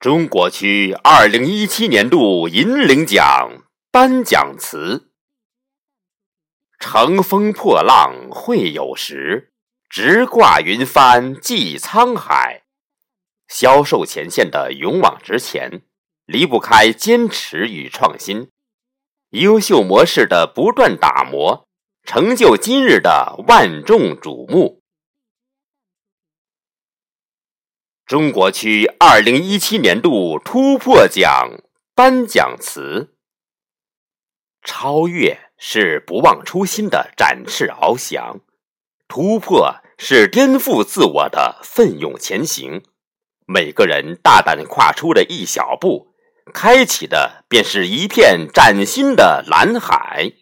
中国区二零一七年度银领奖颁奖词：乘风破浪会有时，直挂云帆济沧海。销售前线的勇往直前，离不开坚持与创新。优秀模式的不断打磨，成就今日的万众瞩目。中国区二零一七年度突破奖颁奖词：超越是不忘初心的展翅翱翔，突破是颠覆自我的奋勇前行。每个人大胆跨出的一小步，开启的便是一片崭新的蓝海。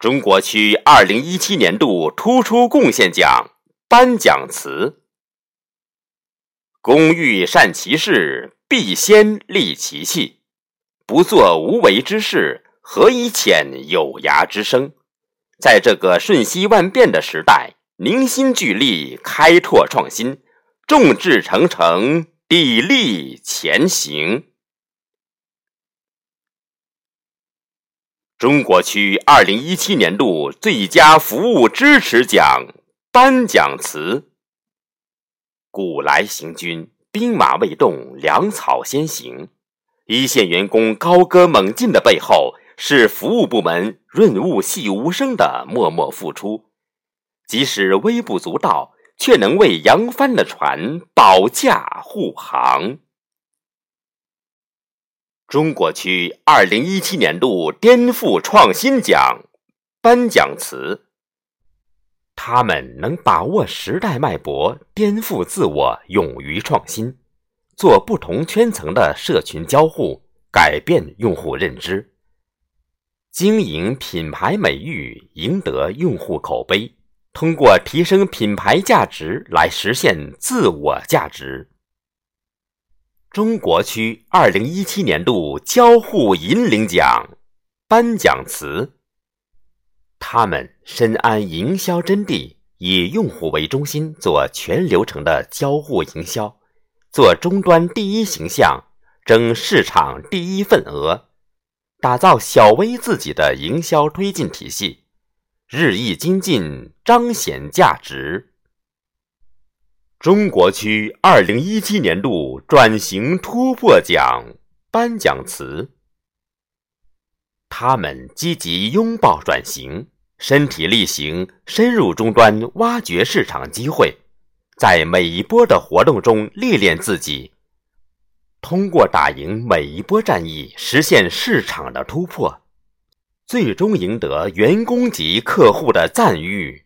中国区二零一七年度突出贡献奖颁奖词。工欲善其事，必先利其器。不做无为之事，何以遣有涯之生？在这个瞬息万变的时代，凝心聚力，开拓创新，众志成城，砥砺前行。中国区二零一七年度最佳服务支持奖颁奖词。古来行军，兵马未动，粮草先行。一线员工高歌猛进的背后，是服务部门润物细无声的默默付出。即使微不足道，却能为扬帆的船保驾护航。中国区二零一七年度颠覆创新奖颁奖词。他们能把握时代脉搏，颠覆自我，勇于创新，做不同圈层的社群交互，改变用户认知，经营品牌美誉，赢得用户口碑，通过提升品牌价值来实现自我价值。中国区二零一七年度交互引领奖颁奖词。他们深谙营销真谛，以用户为中心做全流程的交互营销，做终端第一形象，争市场第一份额，打造小微自己的营销推进体系，日益精进，彰显价值。中国区二零一七年度转型突破奖颁奖词：他们积极拥抱转型。身体力行，深入终端，挖掘市场机会，在每一波的活动中历练自己，通过打赢每一波战役，实现市场的突破，最终赢得员工及客户的赞誉。